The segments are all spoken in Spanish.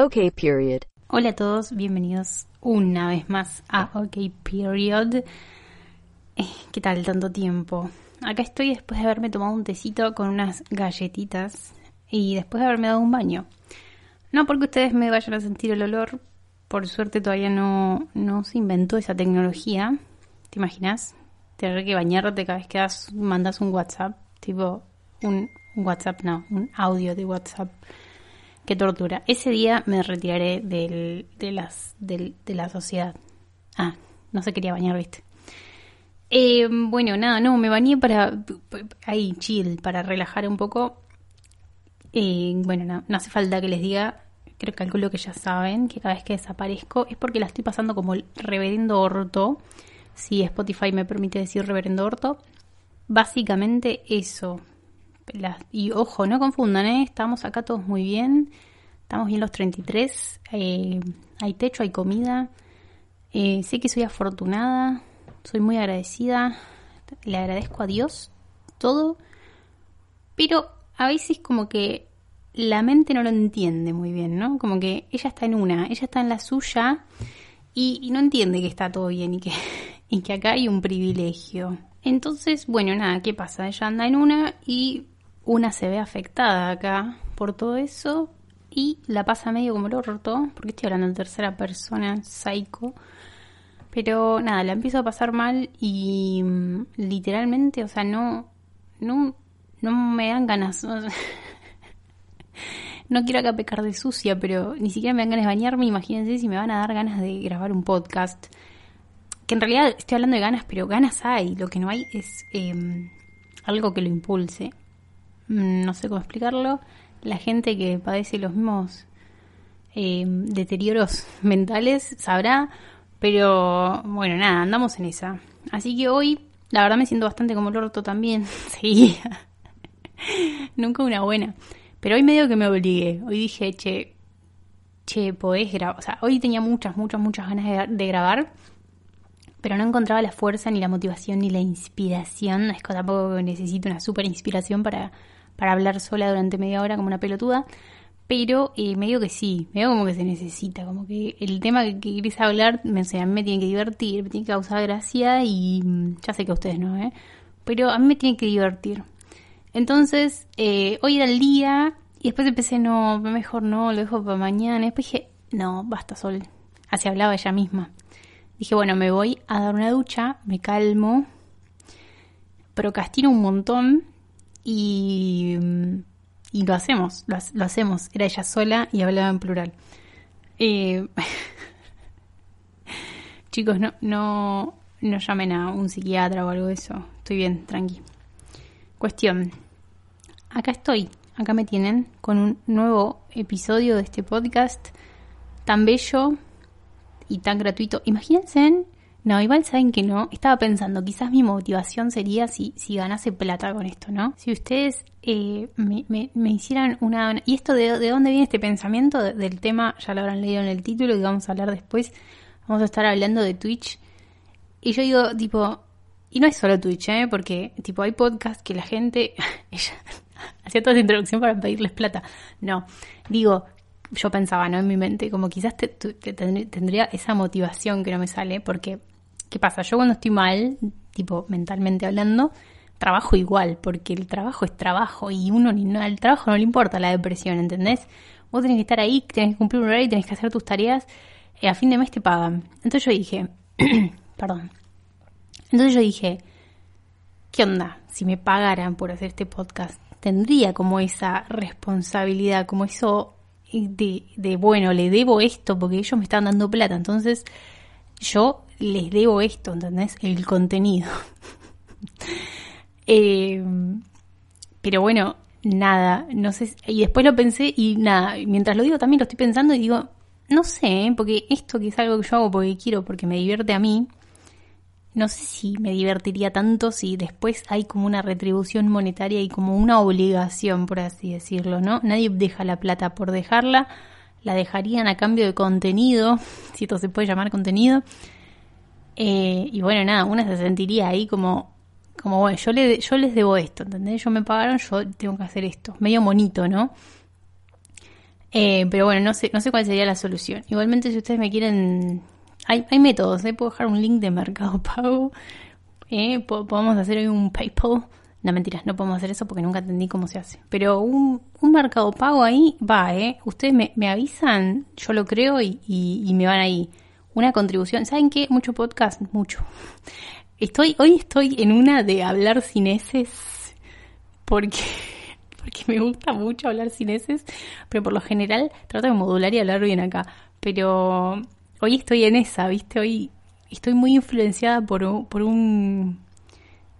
OK Period. Hola a todos, bienvenidos una vez más a OK Period. Eh, ¿Qué tal tanto tiempo? Acá estoy después de haberme tomado un tecito con unas galletitas y después de haberme dado un baño. No porque ustedes me vayan a sentir el olor, por suerte todavía no, no se inventó esa tecnología. ¿Te imaginas? Tener que bañarte cada vez que das, mandas un WhatsApp, tipo un, un WhatsApp, no, un audio de WhatsApp. Qué tortura. Ese día me retiraré del, de, las, de la sociedad. Ah, no se quería bañar, viste. Eh, bueno, nada, no, me bañé para. Ahí, chill, para relajar un poco. Eh, bueno, no, no hace falta que les diga. Creo que calculo que ya saben que cada vez que desaparezco es porque la estoy pasando como el reverendo orto. Si Spotify me permite decir reverendo orto. Básicamente eso. Y ojo, no confundan, ¿eh? estamos acá todos muy bien. Estamos bien los 33. eh, hay techo, hay comida. Eh, sé que soy afortunada. Soy muy agradecida. Le agradezco a Dios todo. Pero a veces como que la mente no lo entiende muy bien, ¿no? Como que ella está en una, ella está en la suya y, y no entiende que está todo bien y que, y que acá hay un privilegio. Entonces, bueno, nada, ¿qué pasa? Ella anda en una y una se ve afectada acá por todo eso y la pasa medio como el orto, porque estoy hablando en tercera persona, psycho. Pero nada, la empiezo a pasar mal y mm, literalmente, o sea, no, no, no me dan ganas. no quiero acá pecar de sucia, pero ni siquiera me dan ganas de bañarme. Imagínense si me van a dar ganas de grabar un podcast. Que en realidad estoy hablando de ganas, pero ganas hay. Lo que no hay es eh, algo que lo impulse. Mm, No sé cómo explicarlo. La gente que padece los mismos eh, deterioros mentales sabrá. Pero bueno, nada, andamos en esa. Así que hoy, la verdad me siento bastante como el orto también. Seguía. Nunca una buena. Pero hoy medio que me obligué. Hoy dije, che, che, podés grabar. O sea, hoy tenía muchas, muchas, muchas ganas de, grabar. Pero no encontraba la fuerza, ni la motivación, ni la inspiración. Es que tampoco necesito una super inspiración para, para hablar sola durante media hora como una pelotuda. Pero eh, medio que sí, medio como que se necesita. Como que el tema que, que querés hablar me, a mí me tiene que divertir, me tiene que causar gracia. Y mm, ya sé que a ustedes no, ¿eh? Pero a mí me tiene que divertir. Entonces, eh, hoy era el día y después empecé, no, mejor no, lo dejo para mañana. Después dije, no, basta, Sol. Así hablaba ella misma. Dije, bueno, me voy a dar una ducha, me calmo, procrastino un montón y, y lo hacemos, lo, ha- lo hacemos. Era ella sola y hablaba en plural. Eh, chicos, no, no, no llamen a un psiquiatra o algo de eso. Estoy bien, tranqui. Cuestión. Acá estoy, acá me tienen con un nuevo episodio de este podcast tan bello y tan gratuito. Imagínense, no, igual saben que no. Estaba pensando, quizás mi motivación sería si, si ganase plata con esto, ¿no? Si ustedes eh, me, me- me hicieran una... ¿Y esto de, de dónde viene este pensamiento? De- del tema, ya lo habrán leído en el título y vamos a hablar después. Vamos a estar hablando de Twitch. Y yo digo, tipo, y no es solo Twitch, ¿eh? Porque, tipo, hay podcasts que la gente... ella hacía toda esa introducción para pedirles plata. No, digo, yo pensaba, ¿no? En mi mente, como quizás te- tendría esa motivación que no me sale, porque, ¿qué pasa? Yo cuando estoy mal, tipo, mentalmente hablando, trabajo igual, porque el trabajo es trabajo y uno ni no, al trabajo no le importa la depresión, ¿entendés? Vos tenés que estar ahí, tenés que cumplir un horario, tenés que hacer tus tareas, y a fin de mes te pagan. Entonces yo dije, perdón. Entonces yo dije, ¿qué onda? Si me pagaran por hacer este podcast, tendría como esa responsabilidad, como eso de, de, bueno, le debo esto porque ellos me están dando plata, entonces yo les debo esto, ¿entendés? El contenido. Eh, pero bueno, nada, no sé. Y después lo pensé y nada, mientras lo digo también lo estoy pensando y digo, no sé, ¿eh? porque esto que es algo que yo hago porque quiero, porque me divierte a mí, no sé si me divertiría tanto si después hay como una retribución monetaria y como una obligación, por así decirlo, ¿no? Nadie deja la plata por dejarla, la dejarían a cambio de contenido, si esto se puede llamar contenido. Eh, y bueno, nada, una se sentiría ahí como, como bueno, yo, le, yo les debo esto, ¿entendés? Ellos me pagaron, yo tengo que hacer esto. Medio monito, ¿no? Eh, pero bueno, no sé, no sé cuál sería la solución. Igualmente, si ustedes me quieren. Hay, hay métodos, ¿eh? Puedo dejar un link de Mercado Pago. Eh, podemos hacer hoy un PayPal. No, mentiras, no podemos hacer eso porque nunca entendí cómo se hace. Pero un, un Mercado Pago ahí va, ¿eh? Ustedes me, avisan, yo lo creo y, y, me van ahí. Una contribución. ¿Saben qué? Mucho podcast, mucho. Estoy, hoy estoy en una de hablar sin eses porque porque me gusta mucho hablar sin eses, pero por lo general trato de modular y hablar bien acá. Pero hoy estoy en esa, ¿viste? Hoy estoy muy influenciada por, por un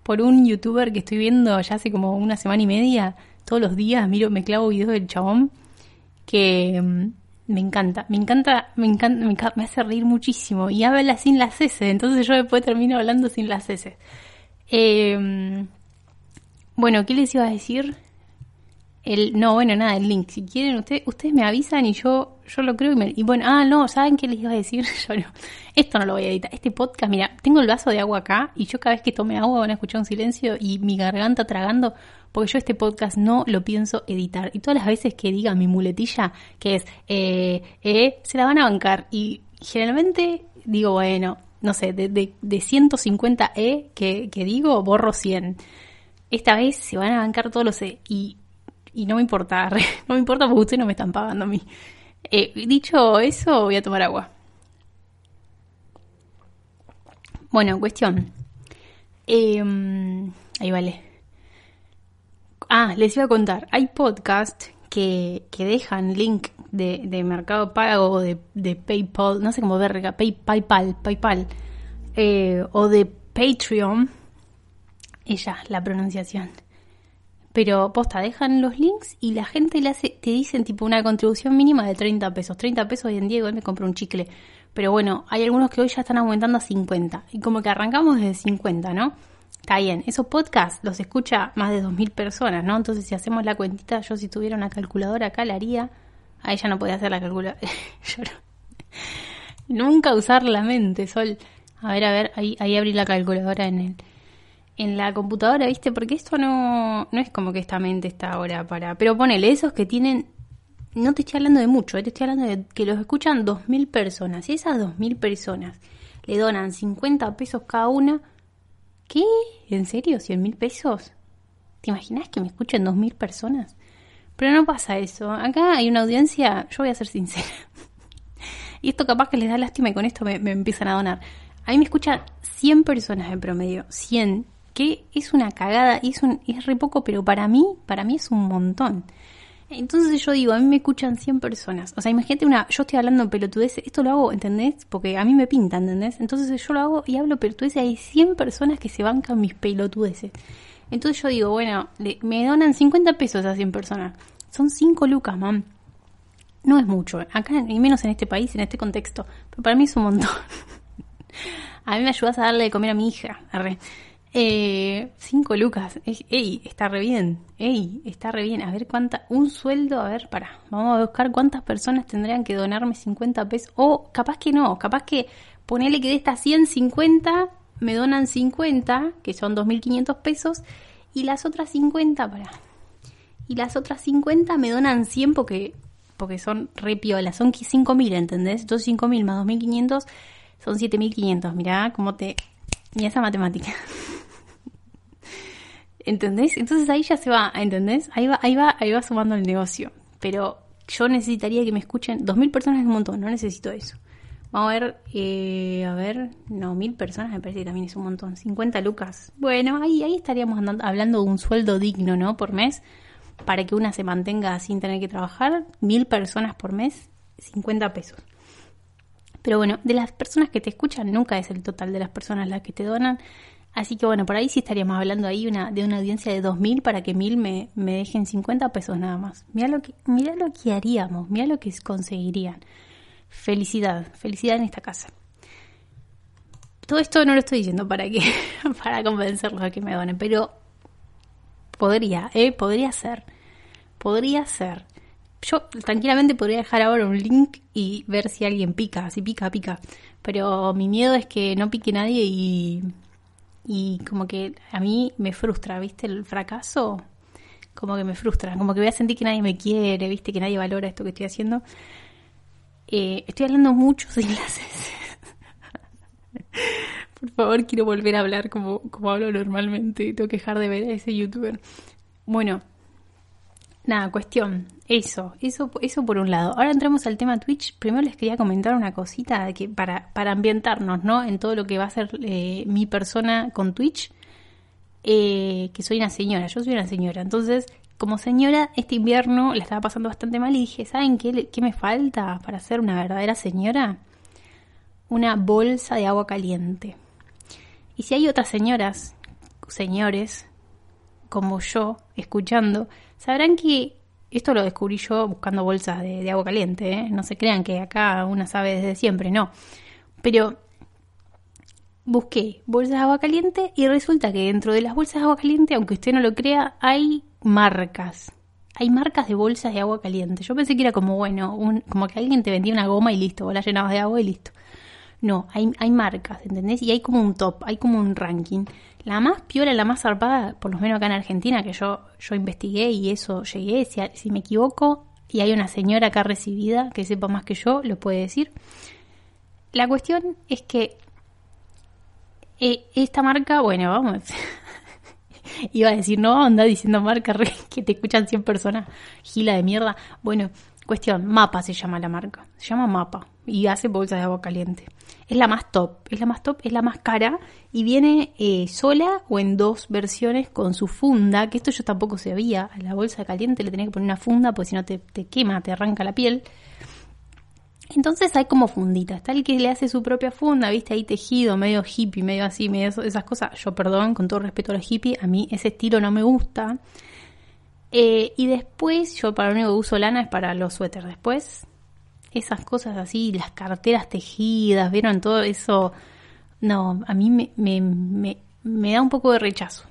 por un youtuber que estoy viendo ya hace como una semana y media. Todos los días miro, me clavo videos del chabón que mm, me encanta, me encanta, me encanta, me, hace reír muchísimo y habla sin las S, entonces yo después termino hablando sin las S. Eh, bueno, ¿qué les iba a decir? El, no, bueno, nada, el link. Si quieren, ustedes, ustedes me avisan y yo, yo lo creo y, me, y bueno, ah, no, ¿saben qué les iba a decir? yo no. Esto no lo voy a editar. Este podcast, mira, tengo el vaso de agua acá y yo cada vez que tome agua van a escuchar un silencio y mi garganta tragando porque yo este podcast no lo pienso editar. Y todas las veces que diga mi muletilla, que es, eh, eh, se la van a bancar. Y generalmente digo, bueno, no sé, de, de, de 150 E que, que digo, borro 100. Esta vez se van a bancar todos los E. Y y no me importa, no me importa porque ustedes no me están pagando a mí. Eh, dicho eso, voy a tomar agua. Bueno, cuestión. Em, ahí vale. Ah, les iba a contar. Hay podcasts que, que dejan link de, de Mercado Pago o de, de, PayPal, no sé cómo verga, Pay, PayPal, PayPal, eh, o de Patreon. Ella, la pronunciación. Pero posta, dejan los links y la gente le hace, te dicen tipo una contribución mínima de 30 pesos. 30 pesos hoy en día donde compro un chicle. Pero bueno, hay algunos que hoy ya están aumentando a 50. Y como que arrancamos desde 50, ¿no? Está bien, esos podcasts los escucha más de 2.000 personas, ¿no? Entonces si hacemos la cuentita, yo si tuviera una calculadora acá la haría. A ella no podía hacer la calculadora. Nunca usar la mente, Sol. A ver, a ver, ahí, ahí abrí la calculadora en el en la computadora, ¿viste? Porque esto no, no es como que esta mente está ahora para... Pero ponele, esos que tienen... No te estoy hablando de mucho, eh, te estoy hablando de que los escuchan 2.000 personas. Y esas 2.000 personas le donan 50 pesos cada una. ¿Qué? ¿En serio? ¿100.000 pesos? ¿Te imaginas que me escuchen 2.000 personas? Pero no pasa eso. Acá hay una audiencia, yo voy a ser sincera. y esto capaz que les da lástima y con esto me, me empiezan a donar. A mí me escuchan 100 personas en promedio. 100 que es una cagada es, un, es re poco, pero para mí, para mí es un montón. Entonces yo digo, a mí me escuchan 100 personas. O sea, imagínate una, yo estoy hablando pelotudeces, esto lo hago, ¿entendés? Porque a mí me pinta, ¿entendés? Entonces yo lo hago y hablo pelotudeces, hay 100 personas que se bancan mis pelotudeces. Entonces yo digo, bueno, me donan 50 pesos a 100 personas. Son 5 lucas, mam. No es mucho, acá y menos en este país, en este contexto. Pero para mí es un montón. a mí me ayudas a darle de comer a mi hija. Arre. Eh, cinco lucas. Ey, está re bien. Ey, está re bien. A ver cuánta. Un sueldo. A ver, para. Vamos a buscar cuántas personas tendrían que donarme 50 pesos. O capaz que no. Capaz que ponele que de estas 150 me donan 50, que son 2.500 pesos. Y las otras 50, para. Y las otras 50 me donan 100 porque, porque son re piolas. Son 5.000, ¿entendés? Entonces 5.000 más 2.500 son 7.500. Mirá cómo te. Mira esa matemática. ¿Entendés? Entonces ahí ya se va, ¿entendés? Ahí va, ahí va, ahí va sumando el negocio. Pero yo necesitaría que me escuchen. Dos mil personas es un montón, no necesito eso. Vamos a ver, eh, a ver, no, mil personas me parece que también es un montón. 50 lucas. Bueno, ahí, ahí estaríamos hablando de un sueldo digno, ¿no? Por mes, para que una se mantenga sin tener que trabajar. Mil personas por mes, 50 pesos. Pero bueno, de las personas que te escuchan, nunca es el total de las personas las que te donan. Así que bueno, por ahí sí estaríamos hablando ahí de una audiencia de 2.000 para que 1.000 me, me dejen 50 pesos nada más. Mira lo que, mira lo que haríamos, mira lo que conseguirían. Felicidad, felicidad en esta casa. Todo esto no lo estoy diciendo para que, para convencerlos a que me donen, pero podría, ¿eh? Podría ser. Podría ser. Yo tranquilamente podría dejar ahora un link y ver si alguien pica, si pica, pica. Pero mi miedo es que no pique nadie y y como que a mí me frustra, ¿viste? El fracaso, como que me frustra, como que voy a sentir que nadie me quiere, viste, que nadie valora esto que estoy haciendo. Eh, estoy hablando mucho sin Por favor, quiero volver a hablar como, como hablo normalmente. Tengo que dejar de ver a ese youtuber. Bueno, nada, cuestión. Eso, eso, eso por un lado. Ahora entramos al tema Twitch. Primero les quería comentar una cosita para, para ambientarnos, ¿no? En todo lo que va a ser eh, mi persona con Twitch. Eh, que soy una señora, yo soy una señora. Entonces, como señora, este invierno la estaba pasando bastante mal y dije, ¿saben qué, qué me falta para ser una verdadera señora? Una bolsa de agua caliente. Y si hay otras señoras, señores, como yo, escuchando, sabrán que esto lo descubrí yo buscando bolsas de, agua caliente. ¿eh? No se crean que acá una sabe desde siempre, no. Pero busqué bolsas de agua caliente y resulta que dentro de las bolsas de agua caliente, aunque usted no lo crea, hay marcas. Hay marcas de bolsas de agua caliente. Yo pensé que era como, bueno, como que alguien te vendía una goma y listo, vos la llenabas de agua y listo. No, hay, hay marcas, ¿entendés? Y hay como un top, hay como un ranking. La más piola, la más zarpada, por lo menos acá en Argentina, que yo, yo investigué y eso llegué, si, me equivoco, y hay una señora acá recibida que sepa más que yo, lo puede decir. La cuestión es que eh, esta marca, bueno, vamos, iba a decir, no, anda diciendo marca que te escuchan 100 personas, gila de mierda. Bueno, cuestión, Mapa se llama la marca, se llama Mapa y hace bolsas de agua caliente. Es la más top, es la más top, es la más cara y viene eh, sola o en dos versiones con su funda, que esto yo tampoco sabía, a la bolsa caliente le tenía que poner una funda porque si no te, te quema, te arranca la piel. Entonces hay como fundita, está el que le hace su propia funda, viste ahí tejido, medio hippie, medio así, medio esas cosas. Yo perdón, con todo respeto a los hippies, a mí ese estilo no me gusta. Eh, y después, yo para lo único que uso lana es para los suéteres. Después, esas cosas así, las carteras tejidas, ¿vieron? Todo eso, no, a mí me, me, me, da un poco de rechazo.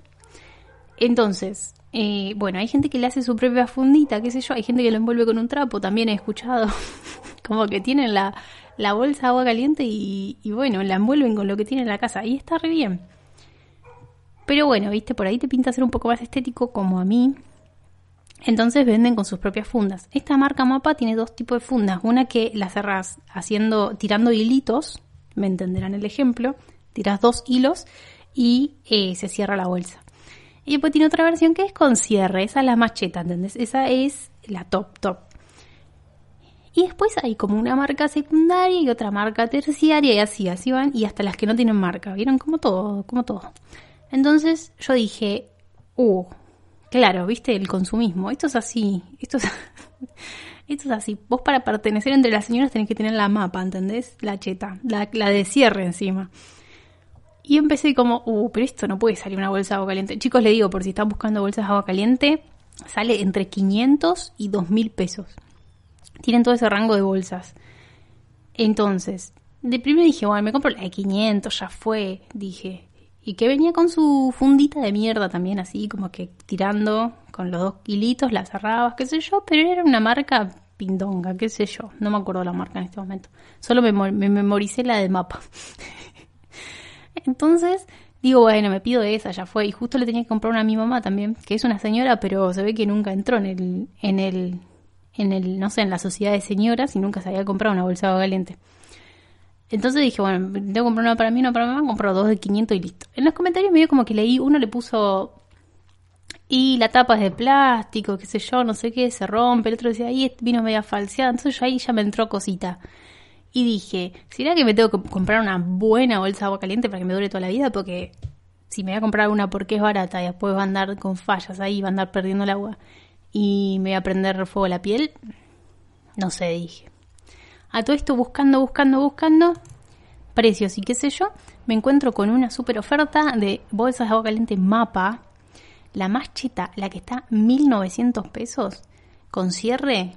Entonces, eh, bueno, hay gente que le hace su propia fundita, qué sé yo, hay gente que lo envuelve con un trapo, también he escuchado, como que tienen la, la bolsa de agua caliente y, y, bueno, la envuelven con lo que tienen en la casa y está re bien. Pero bueno, viste, por ahí te pinta ser un poco más estético como a mí, entonces venden con sus propias fundas. Esta marca Mapa tiene dos tipos de fundas. Una que la cerrás haciendo, tirando hilitos, me entenderán el ejemplo, tiras dos hilos y eh, se cierra la bolsa. Y después tiene otra versión que es con cierre, esa es la macheta, ¿entendés? Esa es la top, top. Y después hay como una marca secundaria y otra marca terciaria y así, así van, y hasta las que no tienen marca, ¿vieron? Como todo, como todo. Entonces yo dije, uh, Claro, viste, el consumismo. Esto es así. Esto es, esto es así. Vos para pertenecer entre las señoras tenés que tener la mapa, ¿entendés? La cheta, la, la de cierre encima. Y empecé como, uh, pero esto no puede salir una bolsa de agua caliente. Chicos, le digo, por si están buscando bolsas de agua caliente, sale entre 500 y 2000 pesos. Tienen todo ese rango de bolsas. Entonces, de primero dije, bueno, me compro la de 500, ya fue. Dije, y que venía con su fundita de mierda también, así como que tirando con los dos hilitos, la cerrabas, qué sé yo, pero era una marca pindonga, qué sé yo, no me acuerdo la marca en este momento. Solo me, memoricé la del mapa. Entonces, digo, bueno, me pido esa, ya fue. Y justo le tenía que comprar una a mi mamá también, que es una señora, pero se ve que nunca entró en el, en el, en el, no sé, en la sociedad de señoras y nunca se había comprado una bolsa de caliente. Entonces dije, bueno, tengo que comprar una para mí, una para mi mamá, compro dos de 500 y listo. En los comentarios medio como que leí, uno le puso, y la tapa es de plástico, qué sé yo, no sé qué, se rompe, el otro decía, ahí vino media falseada, entonces ahí ya me entró cosita. Y dije, ¿será que me tengo que comprar una buena bolsa de agua caliente para que me dure toda la vida? Porque si me voy a comprar una porque es barata y después va a andar con fallas ahí, va a andar perdiendo el agua y me voy a prender fuego a la piel, no sé, dije. A todo esto buscando, buscando, buscando precios y qué sé yo, me encuentro con una super oferta de bolsas de agua caliente Mapa, la más chita, la que está 1900 pesos, con cierre,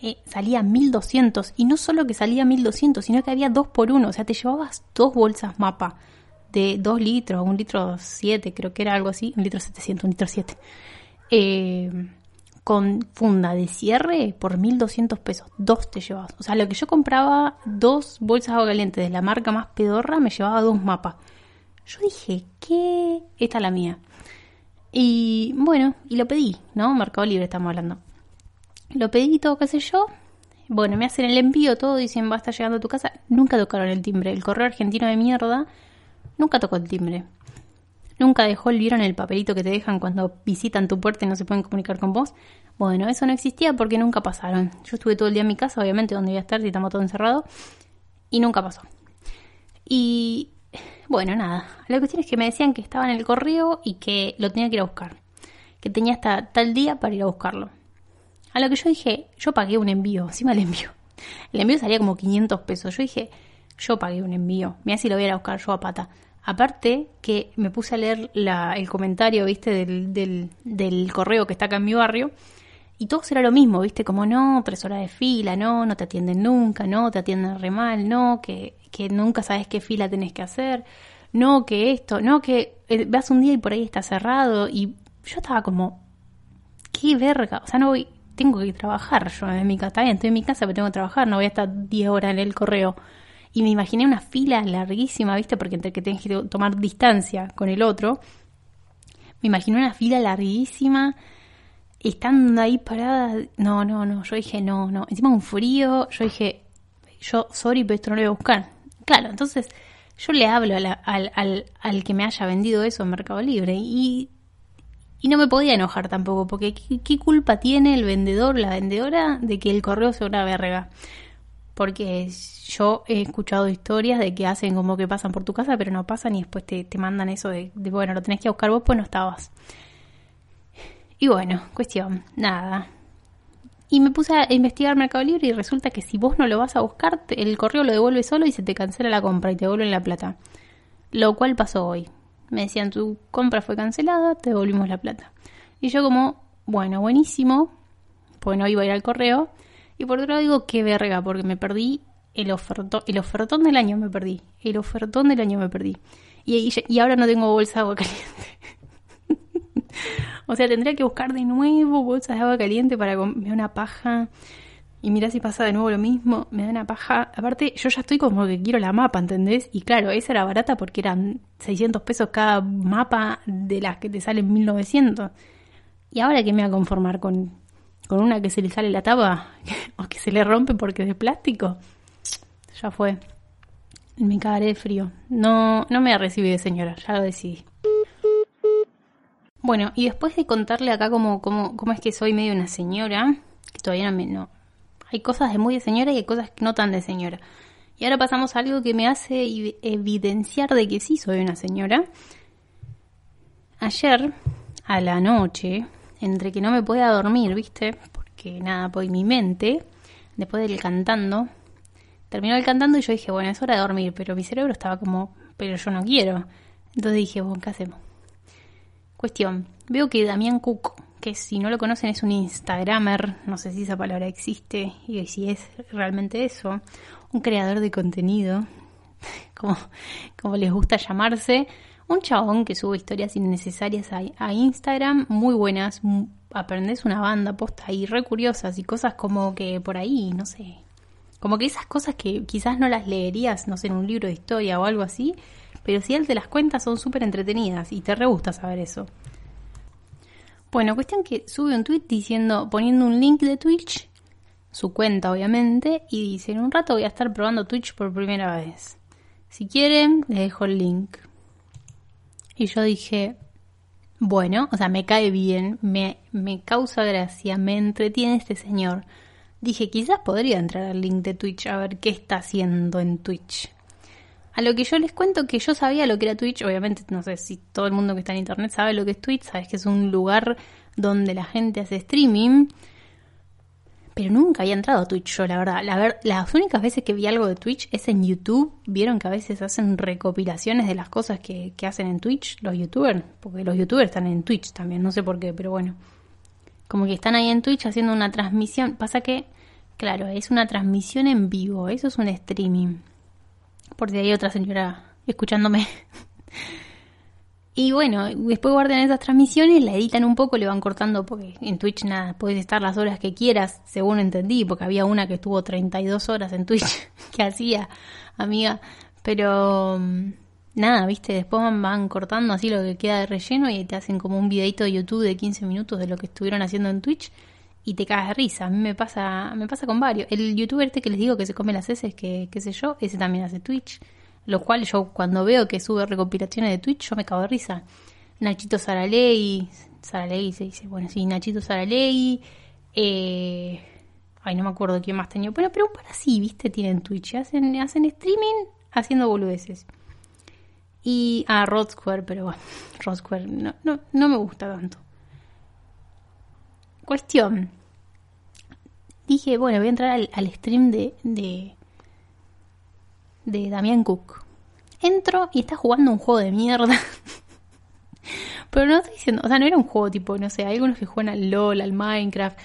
eh, salía 1200 y no solo que salía 1200, sino que había dos por uno, o sea, te llevabas dos bolsas Mapa de 2 litros, un litro 7, creo que era algo así, un litro 700, un litro 7. Eh, con funda de cierre por 1200 pesos. Dos te llevabas. O sea, lo que yo compraba, dos bolsas de agua caliente de la marca más pedorra, me llevaba dos mapas. Yo dije, ¿qué? Esta es la mía. Y bueno, y lo pedí, ¿no? Mercado Libre estamos hablando. Lo pedí todo, qué sé yo. Bueno, me hacen el envío, todo, dicen, va a estar llegando a tu casa. Nunca tocaron el timbre. El correo argentino de mierda nunca tocó el timbre. Nunca dejó el en el papelito que te dejan cuando visitan tu puerta y no se pueden comunicar con vos. Bueno, eso no existía porque nunca pasaron. Yo estuve todo el día en mi casa, obviamente, donde iba a estar si estamos todo encerrado. Y nunca pasó. Y bueno, nada. La cuestión es que me decían que estaba en el correo y que lo tenía que ir a buscar. Que tenía hasta tal día para ir a buscarlo. A lo que yo dije, yo pagué un envío, encima el envío. El envío salía como 500 pesos. Yo dije, yo pagué un envío. Mira si lo voy a ir a buscar yo a pata. Aparte que me puse a leer el comentario, viste, del, del, del, correo que está acá en mi barrio. Y todo será lo mismo, viste, como no, tres horas de fila, no, no te atienden nunca, no, te atienden re mal, no, que, que nunca sabes qué fila tenés que hacer, no, que esto, no, que eh, vas un día y por ahí está cerrado. Y yo estaba como, qué verga, o sea, no voy, tengo que trabajar yo en mi casa, está bien, estoy en mi casa, pero tengo que trabajar, no voy a estar 10 horas en el correo. Y me imaginé una fila larguísima, ¿viste? Porque entre que tenés que tomar distancia con el otro. Me imaginé una fila larguísima, estando ahí parada. No, no, no. Yo dije, no, no. Encima un frío. Yo dije, yo, sorry, pero esto no lo voy a buscar. Claro, entonces yo le hablo al, al, al, que me haya vendido eso en Mercado Libre y, y no me podía enojar tampoco, porque ¿qué, ¿qué, culpa tiene el vendedor, la vendedora, de que el correo sea una verga? Porque yo he escuchado historias de que hacen como que pasan por tu casa, pero no pasan y después te, te mandan eso de, bueno, lo tenés que buscar vos, pues no estabas. Y bueno, cuestión, nada. Y me puse a investigar Mercado Libre y resulta que si vos no lo vas a buscar, el correo lo devuelve solo y se te cancela la compra y te devuelven la plata. Lo cual pasó hoy. Me decían, tu compra fue cancelada, te devolvimos la plata. Y yo como, bueno, buenísimo, pues no iba a ir al correo y por otro lado digo, qué verga, porque me perdí el ofertón, el ofertón del año me perdí. El ofertón del año me perdí. Y, y, ahora no tengo bolsa de agua caliente. o sea, tendría que buscar de nuevo bolsas de agua caliente para comer una paja. Y mira si pasa de nuevo lo mismo, me da una paja. Aparte, yo ya estoy como que quiero la mapa, ¿entendés? Y claro, esa era barata porque eran 600 pesos cada mapa de las que te salen 1900. Y ahora que me voy a conformar con con una que se le sale la tapa o que se le rompe porque es de plástico, ya fue. Me cagaré de frío. No, no me ha recibido señora, ya lo decidí. Bueno, y después de contarle acá cómo, cómo, cómo es que soy medio una señora, que todavía no me... No, hay cosas de muy de señora y hay cosas no tan de señora. Y ahora pasamos a algo que me hace evidenciar de que sí soy una señora. Ayer, a la noche, entre que no me podía dormir, ¿viste? Porque nada, pues mi mente, después del cantando, terminó el cantando y yo dije, bueno, es hora de dormir, pero mi cerebro estaba como, pero yo no quiero. Entonces dije, bueno, ¿qué hacemos? Cuestión, veo que Damián Cook, que si no lo conocen es un Instagramer, no sé si esa palabra existe y si es realmente eso, un creador de contenido, como, como les gusta llamarse, un chabón que sube historias innecesarias a, Instagram, muy buenas, aprendes una banda posta ahí re curiosas y cosas como que por ahí, no sé, como que esas cosas que quizás no las leerías, no sé, en un libro de historia o algo así, pero si él te las cuenta son súper entretenidas y te re gusta saber eso. Bueno, cuestión que sube un tweet diciendo, poniendo un link de Twitch, su cuenta obviamente, y dice, en un rato voy a estar probando Twitch por primera vez. Si quieren, les dejo el link. Y yo dije, bueno, o sea, me cae bien, me, me causa gracia, me entretiene este señor. Dije, quizás podría entrar al link de Twitch a ver qué está haciendo en Twitch. A lo que yo les cuento que yo sabía lo que era Twitch, obviamente no sé si todo el mundo que está en internet sabe lo que es Twitch, sabes que es un lugar donde la gente hace streaming pero nunca había entrado a Twitch yo, la verdad. La ver, las únicas veces que vi algo de Twitch es en YouTube. Vieron que a veces hacen recopilaciones de las cosas que, que hacen en Twitch los youtubers, porque los youtubers están en Twitch también, no sé por qué, pero bueno. Como que están ahí en Twitch haciendo una transmisión. Pasa que, claro, es una transmisión en vivo, eso es un streaming. Porque hay otra señora escuchándome. Y bueno, después guardan esas transmisiones, la editan un poco, le van cortando, porque en Twitch nada, puedes estar las horas que quieras, según entendí, porque había una que estuvo 32 horas en Twitch, que hacía, amiga, pero mm, nada, viste, después van, cortando así lo que queda de relleno y te hacen como un videito de YouTube de 15 minutos de lo que estuvieron haciendo en Twitch y te cagas de risa. A mí me pasa, me pasa con varios. El youtuber este que les digo que se come las heces, que qué sé yo, ese también hace Twitch. Lo cual yo cuando veo que sube recopilaciones de Twitch, yo me cago de risa. Nachito Saraley, Saraley se dice, bueno, sí, Nachito Saraley, eh, ay, no me acuerdo quién más tenía, bueno, pero para sí, viste, tienen Twitch, hacen, hacen streaming haciendo boludeces. Y a ah, Rod Square, pero bueno, Rod Square no, no, no me gusta tanto. Cuestión. Dije, bueno, voy a entrar al, stream de, de Damián Cook. Entro y está jugando un juego de mierda. Pero no estoy diciendo, o sea, no era un juego tipo, no sé, hay algunos que juegan al LOL, al Minecraft,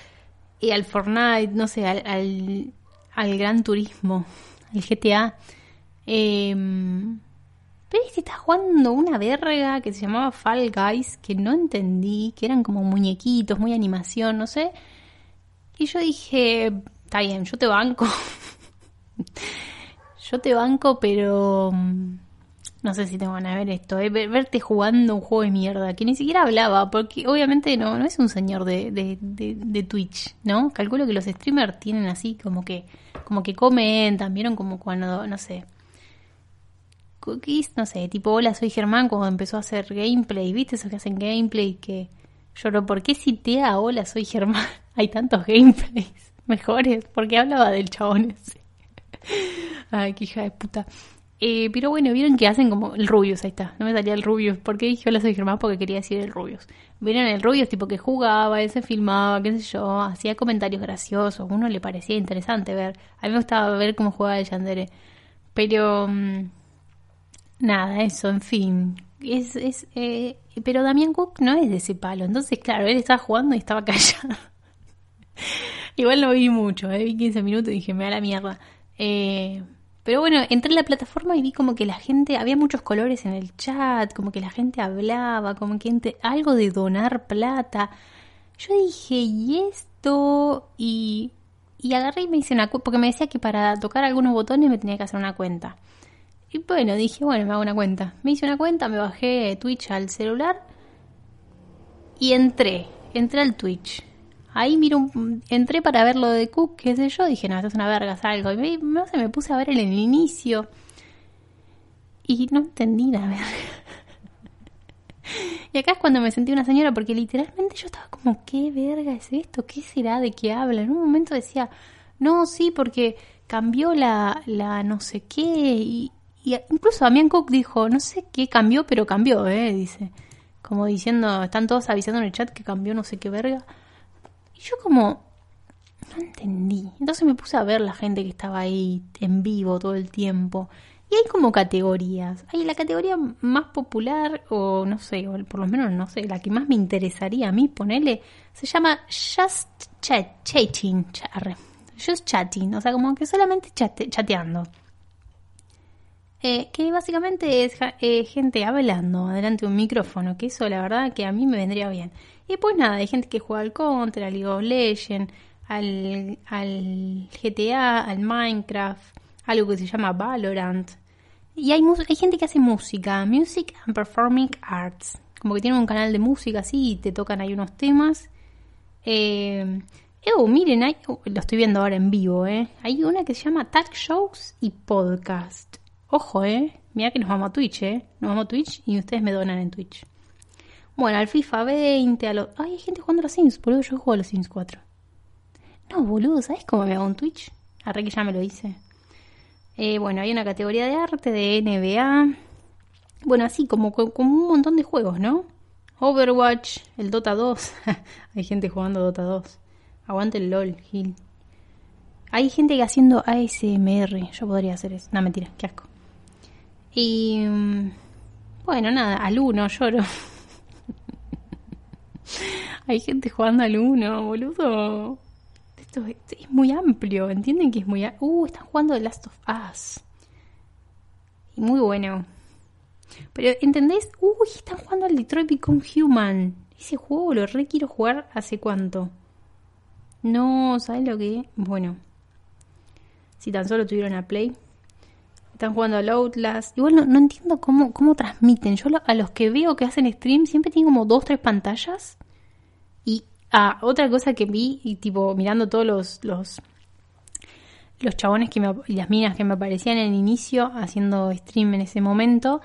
y al Fortnite, no sé, al, al, Gran Turismo, al GTA. Eh, pero este está jugando una verga que se llamaba Fall Guys, que no entendí, que eran como muñequitos, muy animación, no sé. Y yo dije, está bien, yo te banco. yo te banco, pero mm, no sé si te van a ver esto, ¿eh? verte jugando un juego de mierda, que ni siquiera hablaba, porque obviamente no, no es un señor de, de, de, Twitch, ¿no? Calculo que los streamers tienen así como que, como que comentan, vieron como cuando, no sé, cookies, no sé, tipo hola soy Germán cuando empezó a hacer gameplay, ¿viste? Esos que hacen gameplay que lloro, ¿por qué cité hola soy Germán? Hay tantos gameplays mejores, porque hablaba del chabón ese. Ay, qué hija de puta. Eh, pero bueno, vieron que hacen como el Rubius, ahí está. No me salía el Rubius. ¿Por qué dije hola soy Germán? Porque quería decir el Rubius. Vieron el Rubius, tipo que jugaba, él se filmaba, qué sé yo, hacía comentarios graciosos. A uno le parecía interesante ver. A mí me gustaba ver cómo jugaba el Yandere. Pero. Mm, nada, eso, en fin. Es, es, eh, pero Damián Cook no es de ese palo. Entonces, claro, él estaba jugando y estaba callado. Igual no vi mucho, eh, vi 15 minutos y dije, me da la mierda. Eh, pero bueno, entré en la plataforma y vi como que la gente, había muchos colores en el chat, como que la gente hablaba, como que algo de donar plata. Yo dije, ¿y esto? Y, y agarré y me hice una cuenta, porque me decía que para tocar algunos botones me tenía que hacer una cuenta. Y bueno, dije, bueno, me hago una cuenta. Me hice una cuenta, me bajé Twitch al celular y entré, entré al Twitch. Ahí miro, entré para ver lo de Cook, qué sé yo, dije, no, esto es una verga, algo. Y me, no sé, me puse a ver en el inicio. Y no entendí la verga. y acá es cuando me sentí una señora, porque literalmente yo estaba como, ¿qué verga es esto? ¿Qué será? ¿De qué habla? En un momento decía, no, sí, porque cambió la, la no sé qué. Y, y incluso Damián Cook dijo, no sé qué cambió, pero cambió, ¿eh? Dice. Como diciendo, están todos avisando en el chat que cambió no sé qué verga yo como, no entendí. Entonces me puse a ver la gente que estaba ahí en vivo todo el tiempo. Y hay como categorías. Hay la categoría más popular, o no sé, o por lo menos no sé, la que más me interesaría a mí ponerle, se llama Just Chatting. Just Chatting, o sea, como que solamente chateando. Eh, que básicamente es eh, gente hablando delante de un micrófono, que eso la verdad que a mí me vendría bien. Y pues nada, hay gente que juega al Contra, al League of Legends, al, al GTA, al Minecraft, algo que se llama Valorant. Y hay, hay gente que hace música, Music and Performing Arts. Como que tienen un canal de música así y te tocan ahí unos temas. Eh, oh, miren, oh, lo estoy viendo ahora en vivo, ¿eh? Hay una que se llama Tag Shows y Podcast. Ojo, ¿eh? Mira que nos vamos a Twitch, ¿eh? Nos vamos a Twitch y ustedes me donan en Twitch. Bueno, al FIFA 20, a los... Ay, hay gente jugando a los Sims, boludo, yo juego a los Sims 4. No, boludo, ¿sabes cómo me hago un Twitch? Arre que ya me lo hice. Eh, bueno, hay una categoría de arte de NBA. Bueno, así como, como un montón de juegos, ¿no? Overwatch, el Dota 2. hay gente jugando Dota 2. Aguante el LOL, Gil. Hay gente haciendo ASMR. Yo podría hacer eso. No, mentira, qué asco. Y. Mm, bueno, nada, al uno lloro. Hay gente jugando al uno, boludo. Esto es, muy amplio, ¿entienden que es muy... Uh, están jugando The Last of Us. Y muy bueno. Pero, ¿entendés? Uy, están jugando al Detroit Become Human. Ese juego lo re quiero jugar hace cuánto. No, ¿sabes lo que? Bueno. Si tan solo tuvieron a Play. Están jugando al Outlast. Igual no, no entiendo cómo, cómo transmiten. Yo a los que veo que hacen stream siempre tienen como dos, tres pantallas. Y ah, otra cosa que vi, y tipo mirando todos los, los, los chabones que me, y las minas que me aparecían en el inicio haciendo stream en ese momento,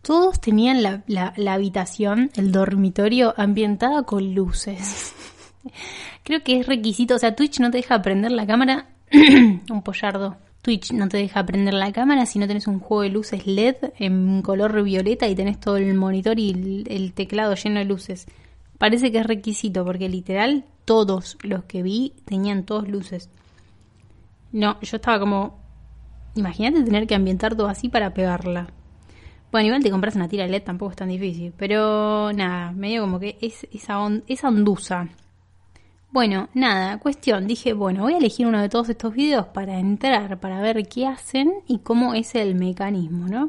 todos tenían la, la, la habitación, el dormitorio ambientada con luces. Creo que es requisito, o sea, Twitch no te deja prender la cámara. un pollardo. Twitch no te deja prender la cámara si no tenés un juego de luces LED en color violeta y tenés todo el monitor y el, teclado lleno de luces. Parece que es requisito porque literal todos los que vi tenían todos luces. No, yo estaba como... Imagínate tener que ambientar todo así para pegarla. Bueno, igual te compras una tira LED, tampoco es tan difícil. Pero nada, medio como que es esa, esa ondusa bueno, nada, cuestión, dije, bueno, voy a elegir uno de todos estos videos para entrar, para ver qué hacen y cómo es el mecanismo, ¿no?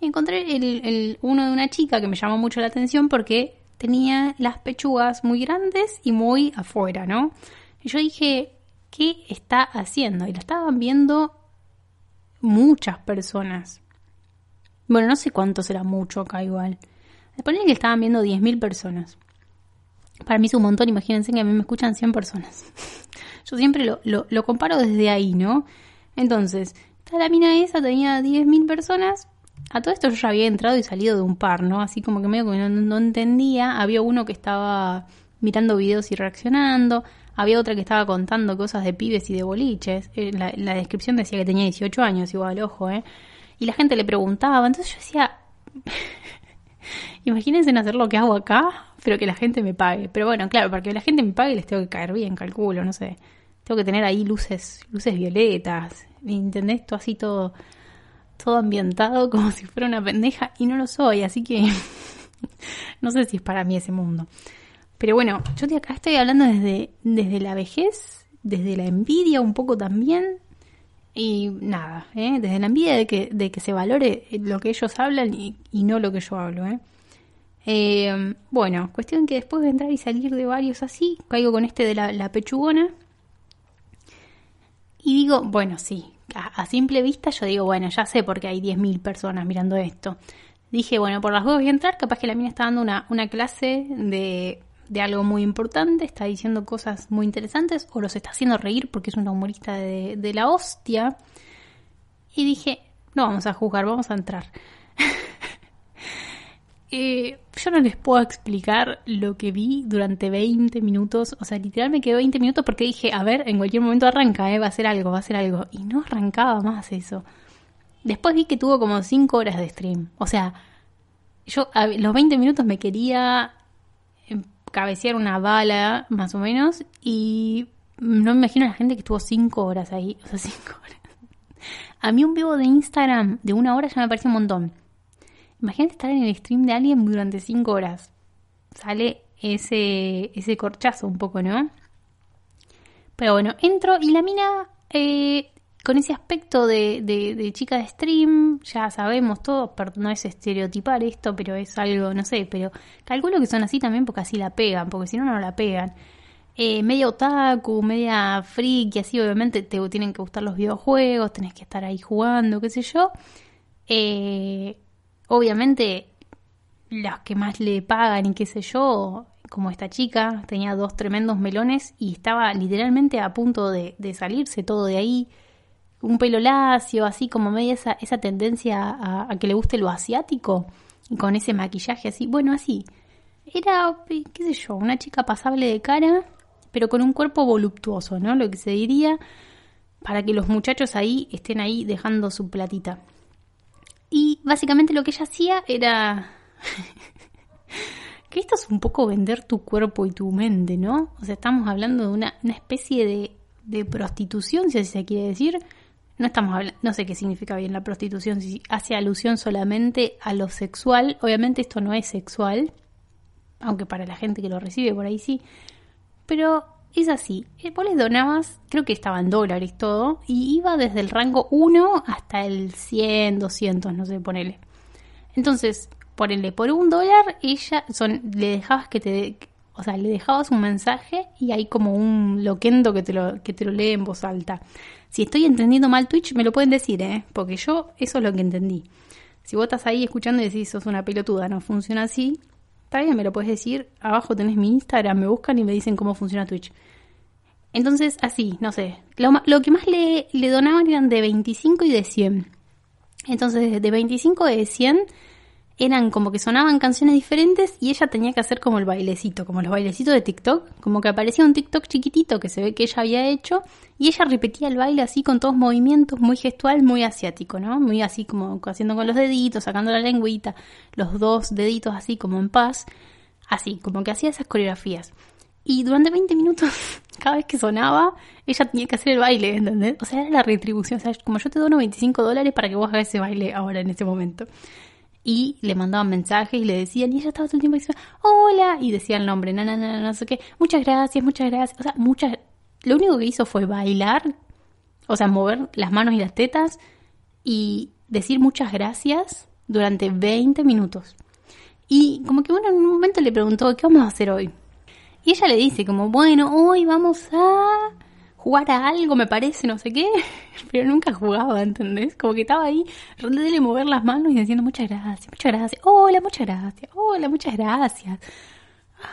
Encontré el, uno de una chica que me llamó mucho la atención porque tenía las pechugas muy grandes y muy afuera, ¿no? Y yo dije, ¿qué está haciendo? Y lo estaban viendo muchas personas. Bueno, no sé cuánto será mucho acá igual. Ponía que estaban viendo 10.000 personas. Para mí es un montón, imagínense que a mí me escuchan 100 personas. Yo siempre lo, lo, comparo desde ahí, ¿no? Entonces, la mina esa tenía 10.000 personas. A todo esto yo ya había entrado y salido de un par, ¿no? Así como que medio que no, entendía. Había uno que estaba mirando videos y reaccionando. Había otra que estaba contando cosas de pibes y de boliches. Eh, la, la descripción decía que tenía 18 años, igual, ojo, ¿eh? Y la gente le preguntaba. Entonces yo decía, Imagínense en hacer lo que hago acá, pero que la gente me pague. Pero bueno, claro, para que la gente me pague les tengo que caer bien, calculo, no sé. Tengo que tener ahí luces, luces violetas, ¿entendés? Todo así todo, todo ambientado como si fuera una pendeja y no lo soy, así que no sé si es para mí ese mundo. Pero bueno, yo de acá estoy hablando desde, desde la vejez, desde la envidia un poco también, y nada, ¿eh? desde la envidia de que, de que se valore lo que ellos hablan y, no lo que yo hablo. ¿eh? Eh, bueno, cuestión que después de entrar y salir de varios así, caigo con este de la, pechugona. Y digo, bueno, sí, a, simple vista yo digo, bueno, ya sé por qué hay 10.000 personas mirando esto. Dije, bueno, por las dos voy a entrar, capaz que la mina está dando una, una clase de de algo muy importante, está diciendo cosas muy interesantes o los está haciendo reír porque es una humorista de, la hostia. Y dije, no vamos a jugar, vamos a entrar. Eh, yo no les puedo explicar lo que vi durante 20 minutos. O sea, literal me quedé 20 minutos porque dije, a ver, en cualquier momento arranca, eh, va a ser algo, va a ser algo. Y no arrancaba más eso. Después vi que tuvo como 5 horas de stream. O sea, yo a los 20 minutos me quería cabecear una bala, más o menos, y no me imagino a la gente que estuvo cinco horas ahí, o sea, cinco horas. A mí un vivo de Instagram de una hora ya me parece un montón. Imagínate estar en el stream de alguien durante cinco horas. Sale ese, ese corchazo un poco, ¿no? Pero bueno, entro y la mina eh, con ese aspecto de, chica de stream, ya sabemos todo, no es estereotipar esto, pero es algo, no sé, pero calculo que son así también porque así la pegan, porque si no, no la pegan. Eh, media otaku, media freak, y así obviamente te tienen que gustar los videojuegos, tenés que estar ahí jugando, qué sé yo. Eh, obviamente, los que más le pagan y qué sé yo, como esta chica, tenía dos tremendos melones y estaba literalmente a punto de, de salirse todo de ahí un pelo lacio, así como media esa, esa tendencia a, que le guste lo asiático, y con ese maquillaje así, bueno, así. Era, qué sé yo, una chica pasable de cara, pero con un cuerpo voluptuoso, ¿no? Lo que se diría para que los muchachos ahí estén ahí dejando su platita. Y básicamente lo que ella hacía era... que esto es un poco vender tu cuerpo y tu mente, ¿no? O sea, estamos hablando de una, una especie de, de prostitución, si así se quiere decir, no estamos hablando, no sé qué significa bien la prostitución, si hace alusión solamente a lo sexual. Obviamente esto no es sexual, aunque para la gente que lo recibe por ahí sí. Pero es así. Eh, vos les donabas, creo que estaba en dólares todo, y iba desde el rango 1 hasta el 100, 200, no sé, ponele. Entonces, ponele por un dólar, ella son, le dejabas que te, o sea, le dejabas un mensaje y hay como un loquendo que te lo, que te lo lee en voz alta. Si estoy entendiendo mal Twitch, me lo pueden decir, ¿eh? Porque yo eso es lo que entendí. Si vos estás ahí escuchando y decís, sos una pelotuda, no funciona así, está bien, me lo puedes decir. Abajo tenés mi Instagram, me buscan y me dicen cómo funciona Twitch. Entonces, así, no sé. Lo, que más le, le donaban eran de 25 y de 100. Entonces, de 25 y de 100 eran como que sonaban canciones diferentes y ella tenía que hacer como el bailecito, como los bailecitos de TikTok, como que aparecía un TikTok chiquitito que se ve que ella había hecho y ella repetía el baile así con todos movimientos, muy gestual, muy asiático, ¿no? Muy así como haciendo con los deditos, sacando la lengüita, los dos deditos así como en paz, así, como que hacía esas coreografías. Y durante 20 minutos, cada vez que sonaba, ella tenía que hacer el baile, ¿entendés? O sea, era la retribución, o sea, como yo te dono 25 dólares para que vos hagas ese baile ahora en ese momento y le mandaban mensajes y le decían, y ella estaba todo el tiempo diciendo, hola, y decía el nombre, no, no, no, no sé qué, muchas gracias, muchas gracias, o sea, muchas, lo único que hizo fue bailar, o sea, mover las manos y las tetas y decir muchas gracias durante 20 minutos. Y como que bueno, en un momento le preguntó, ¿qué vamos a hacer hoy? Y ella le dice como, bueno, hoy vamos a jugar a algo, me parece, no sé qué, pero nunca jugaba, ¿entendés? Como que estaba ahí, de mover las manos y diciendo muchas gracias, muchas gracias, hola, muchas gracias, hola, muchas gracias.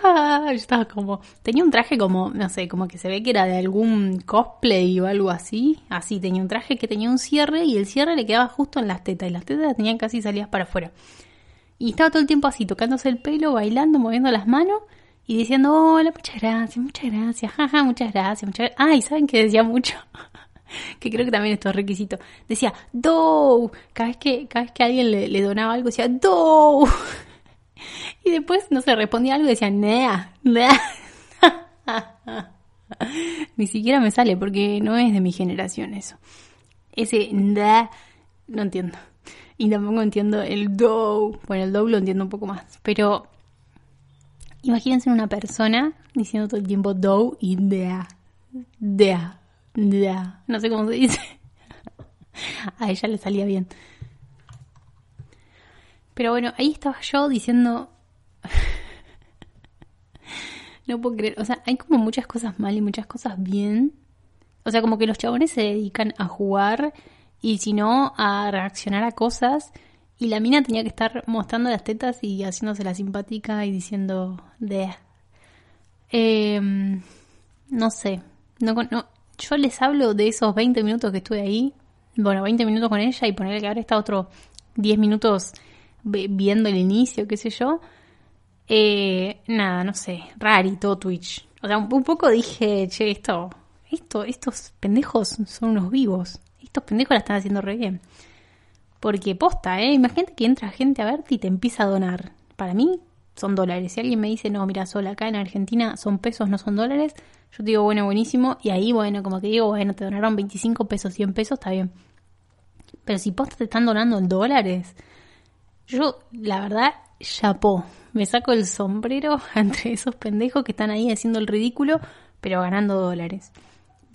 Ah, yo estaba como, tenía un traje como, no sé, como que se ve que era de algún cosplay o algo así, así, tenía un traje que tenía un cierre y el cierre le quedaba justo en las tetas y las tetas tenían casi salidas para afuera. Y estaba todo el tiempo así, tocándose el pelo, bailando, moviendo las manos y diciendo, hola, muchas gracias, muchas gracias, jaja, muchas gracias, muchas gracias. Ay, ¿saben qué decía mucho? que creo que también esto es requisito. Decía, do, cada vez que, cada vez que alguien le, donaba algo, decía, do. y después, no sé, respondía algo y decía, nea, nea. Ni siquiera me sale porque no es de mi generación eso. Ese nea, no entiendo. Y tampoco entiendo el do. Bueno, el do lo entiendo un poco más. Pero Imagínense una persona diciendo todo el tiempo do y dea. Dea. Dea. No sé cómo se dice. A ella le salía bien. Pero bueno, ahí estaba yo diciendo. no puedo creer. O sea, hay como muchas cosas mal y muchas cosas bien. O sea, como que los chabones se dedican a jugar y si no, a reaccionar a cosas y la mina tenía que estar mostrando las tetas y haciéndose la simpática y diciendo de... Em, no sé. No, no, yo les hablo de esos 20 minutos que estuve ahí. Bueno, 20 minutos con ella y ponerle que ahora está otro 10 minutos viendo el inicio, qué sé yo. Eh, nada, no sé. Rarito Twitch. O sea, un, un poco dije, che, esto, esto, estos pendejos son unos vivos. Estos pendejos la están haciendo re bien. Porque posta, ¿eh? Imagínate que entra gente a verte y te empieza a donar. Para mí son dólares. Si alguien me dice, no, mira, sola acá en Argentina son pesos, no son dólares, yo digo, bueno, buenísimo. Y ahí, bueno, como que digo, bueno, te donaron 25 pesos, 100 pesos, está bien. Pero si posta te están donando en dólares, yo, la verdad, chapó. Me saco el sombrero entre esos pendejos que están ahí haciendo el ridículo, pero ganando dólares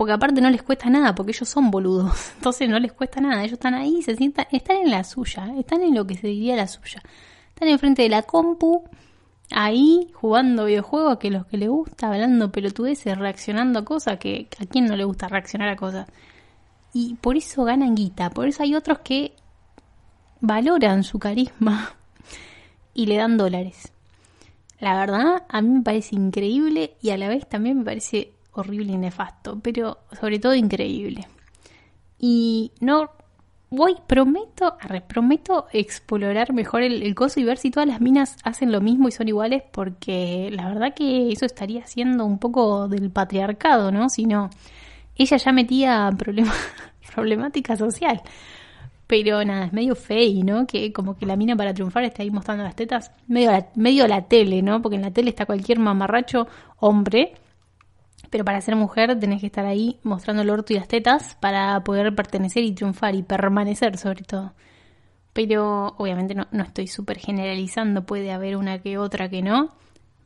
porque aparte no les cuesta nada, porque ellos son boludos, entonces no les cuesta nada, ellos están ahí, se sientan, están en la suya, están en lo que se diría la suya, están enfrente de la compu, ahí jugando videojuegos que los que les gusta, hablando pelotudeces, reaccionando a cosas que a quién no le gusta reaccionar a cosas. Y por eso ganan guita, por eso hay otros que valoran su carisma y le dan dólares. La verdad, a mí me parece increíble y a la vez también me parece horrible y nefasto, pero sobre todo increíble. Y no voy, prometo, prometo explorar mejor el, el, coso y ver si todas las minas hacen lo mismo y son iguales, porque la verdad que eso estaría siendo un poco del patriarcado, ¿no? Si no, ella ya metía problema, problemática social. Pero nada, es medio fey, ¿no? Que como que la mina para triunfar está ahí mostrando las tetas. Medio la, medio la tele, ¿no? Porque en la tele está cualquier mamarracho hombre pero para ser mujer tenés que estar ahí mostrando el orto y las tetas para poder pertenecer y triunfar y permanecer sobre todo. Pero obviamente no, no estoy súper generalizando, puede haber una que otra que no.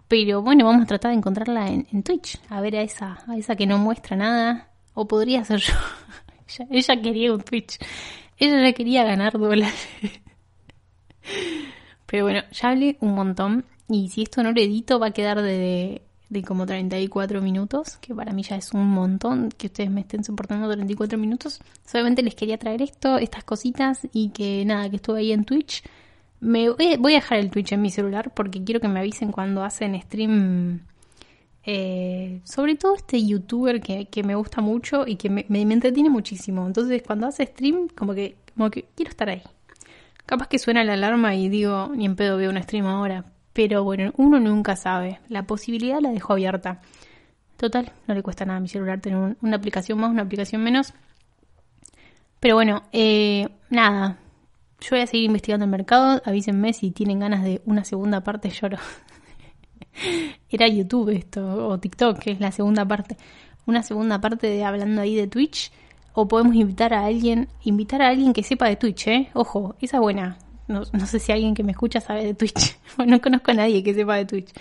Pero bueno, vamos a tratar de encontrarla en, Twitch, a ver a esa, a esa que no muestra nada. O podría ser yo. ella, ella quería un Twitch. Ella ya quería ganar dólares. Pero bueno, ya hablé un montón. Y si esto no lo edito, va a quedar de, de como 34 minutos, que para mí ya es un montón que ustedes me estén soportando 34 minutos. Solamente les quería traer esto, estas cositas y que nada, que estuve ahí en Twitch. Me voy, a dejar el Twitch en mi celular porque quiero que me avisen cuando hacen stream. Eh, sobre todo este youtuber que, me gusta mucho y que me, me, entretiene muchísimo. Entonces cuando hace stream, como que, como que quiero estar ahí. Capaz que suena la alarma y digo, ni en pedo veo un stream ahora. Pero bueno, uno nunca sabe. La posibilidad la dejo abierta. Total, no le cuesta nada a mi celular tener una aplicación más, una aplicación menos. Pero bueno, eh, nada, yo voy a seguir investigando el mercado. Avísenme si tienen ganas de una segunda parte. Lloro. Era YouTube esto, o TikTok, que es la segunda parte. Una segunda parte de hablando ahí de Twitch. O podemos invitar a alguien, invitar a alguien que sepa de Twitch, ¿eh? Ojo, esa buena. No, no sé si alguien que me escucha sabe de Twitch. no conozco a nadie que sepa de Twitch.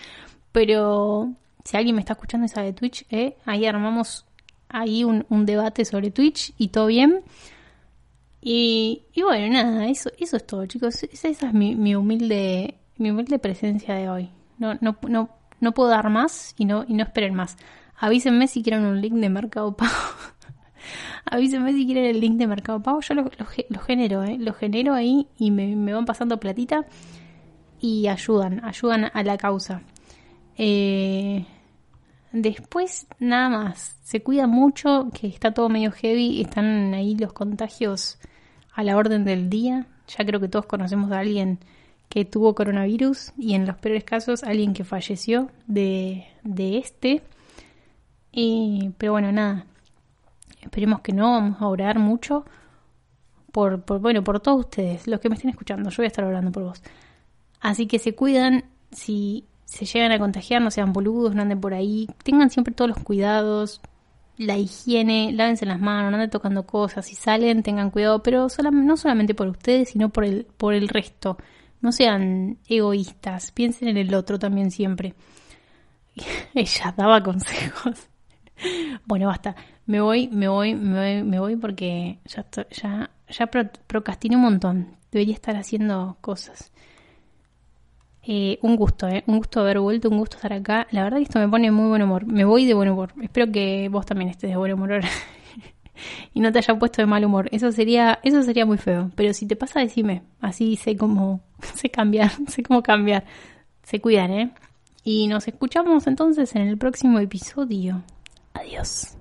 Pero si alguien me está escuchando y sabe de Twitch, ¿eh? ahí armamos ahí un, un debate sobre Twitch y todo bien. Y, bueno, nada, eso, eso es todo, chicos. Esa, es mi, humilde, mi humilde presencia de hoy. No, no, no, no puedo dar más y no, y no esperen más. Avísenme si quieren un link de Mercado Pago. Avísenme si quieren el link de Mercado Pago. Yo lo, lo, genero, ¿eh? Lo genero ahí y me, me, van pasando platita y ayudan, ayudan a la causa. Eh, después, nada más. Se cuida mucho, que está todo medio heavy. Están ahí los contagios a la orden del día. Ya creo que todos conocemos a alguien que tuvo coronavirus y en los peores casos alguien que falleció de, de este. Y, pero bueno, nada. Esperemos que no, vamos a orar mucho por, bueno, por todos ustedes, los que me estén escuchando. Yo voy a estar orando por vos. Así que se cuidan, si se llegan a contagiar, no sean boludos, no anden por ahí. Tengan siempre todos los cuidados, la higiene, lávense las manos, no anden tocando cosas, si salen tengan cuidado, pero no solamente por ustedes, sino por el, por el resto. No sean egoístas, piensen en el otro también siempre. Ella daba consejos. bueno, basta. Me voy, me voy, me voy, me voy porque ya, ya, ya procrastiné un montón. Debería estar haciendo cosas. Eh, un gusto, ¿eh? Un gusto haber vuelto, un gusto estar acá. La verdad que esto me pone muy buen humor. Me voy de buen humor. Espero que vos también estés de buen humor ahora. y no te haya puesto de mal humor. Eso sería, eso sería muy feo. Pero si te pasa, decime. Así sé cómo, sé cambiar, sé cómo cambiar. Se cuidan, ¿eh? Y nos escuchamos entonces en el próximo episodio. Adiós.